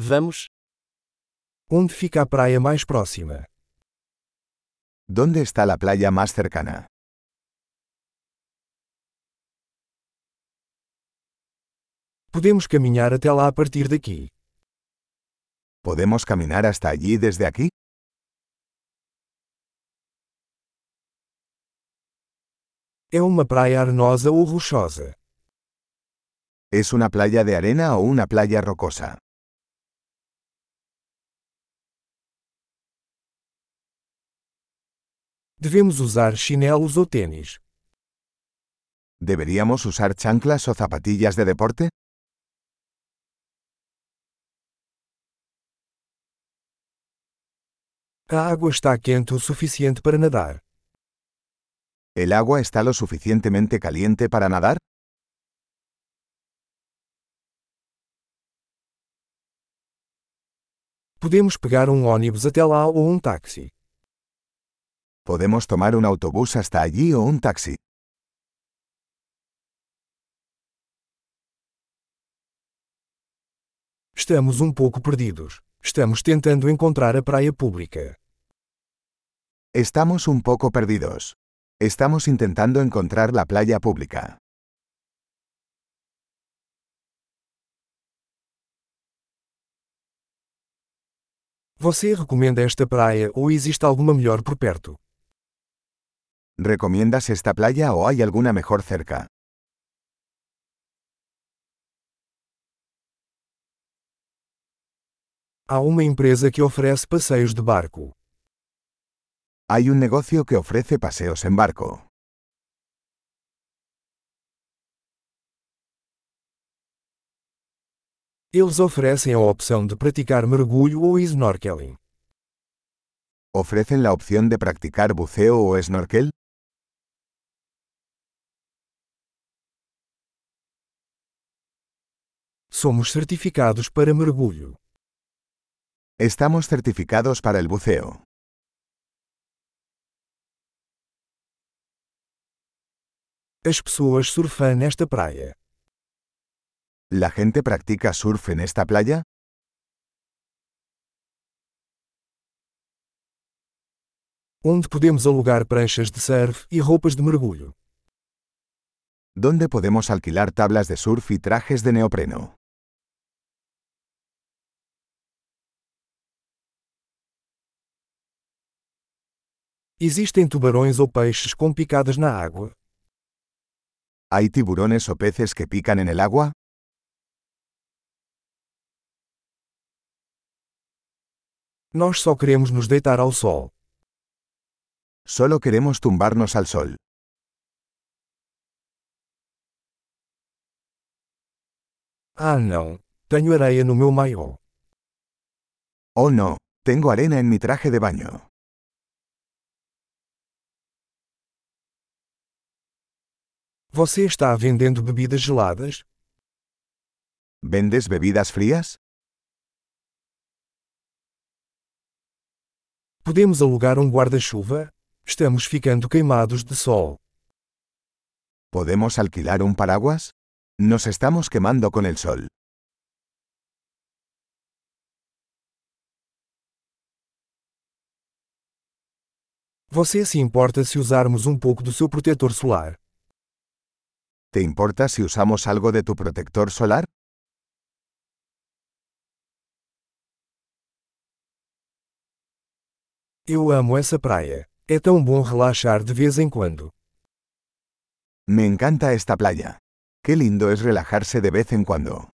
Vamos. Onde fica a praia mais próxima? ¿Dónde está la playa más cercana? Podemos caminhar até lá a partir daqui. ¿Podemos caminar hasta allí desde aquí? É uma praia arenosa ou rochosa? ¿Es una playa de arena o una playa rocosa? Devemos usar chinelos ou tênis? ¿Deberíamos usar chanclas o zapatillas de deporte? A água está quente o suficiente para nadar. ¿El agua está lo suficientemente caliente para nadar? Podemos pegar um ônibus até lá ou um táxi. ¿Podemos tomar un autobús hasta allí o un taxi? Estamos um pouco perdidos. Estamos tentando encontrar a praia pública. Estamos un poco perdidos. Estamos intentando encontrar la playa pública. Você recomenda esta praia ou existe alguma melhor por perto? ¿Recomiendas esta playa o hay alguna mejor cerca? Há uma empresa que oferece passeios de barco. Hay un negocio que ofrece paseos en barco. Eles oferecem a opção de praticar mergulho ou snorkeling. ¿Ofrecen la opción de practicar buceo o snorkel? Somos certificados para mergulho. Estamos certificados para el buceo. As pessoas surfam nesta praia. ¿La gente practica surf en esta playa? Onde podemos alugar pranchas de surf e roupas de mergulho? ¿Dónde podemos alquilar tablas de surf y trajes de neopreno? Existem tubarões ou peixes com picadas na água? ¿Hay tiburones o peces que pican en el agua? Nós só queremos nos deitar ao sol. Solo queremos tumbarnos al sol. Ah não, tenho areia no meu maiô. Oh no, tengo arena en mi traje de baño. Você está vendendo bebidas geladas? ¿Vendes bebidas frías? Podemos alugar um guarda-chuva? Estamos ficando queimados de sol. ¿Podemos alquilar un paraguas? Nos estamos quemando con el sol. Você se importa se usarmos um pouco do seu protetor solar? ¿Te importa si usamos algo de tu protector solar? Eu amo essa praia. É tão bom relaxar de vez em quando. Me encanta esta playa. Qué lindo es relajarse de vez en cuando.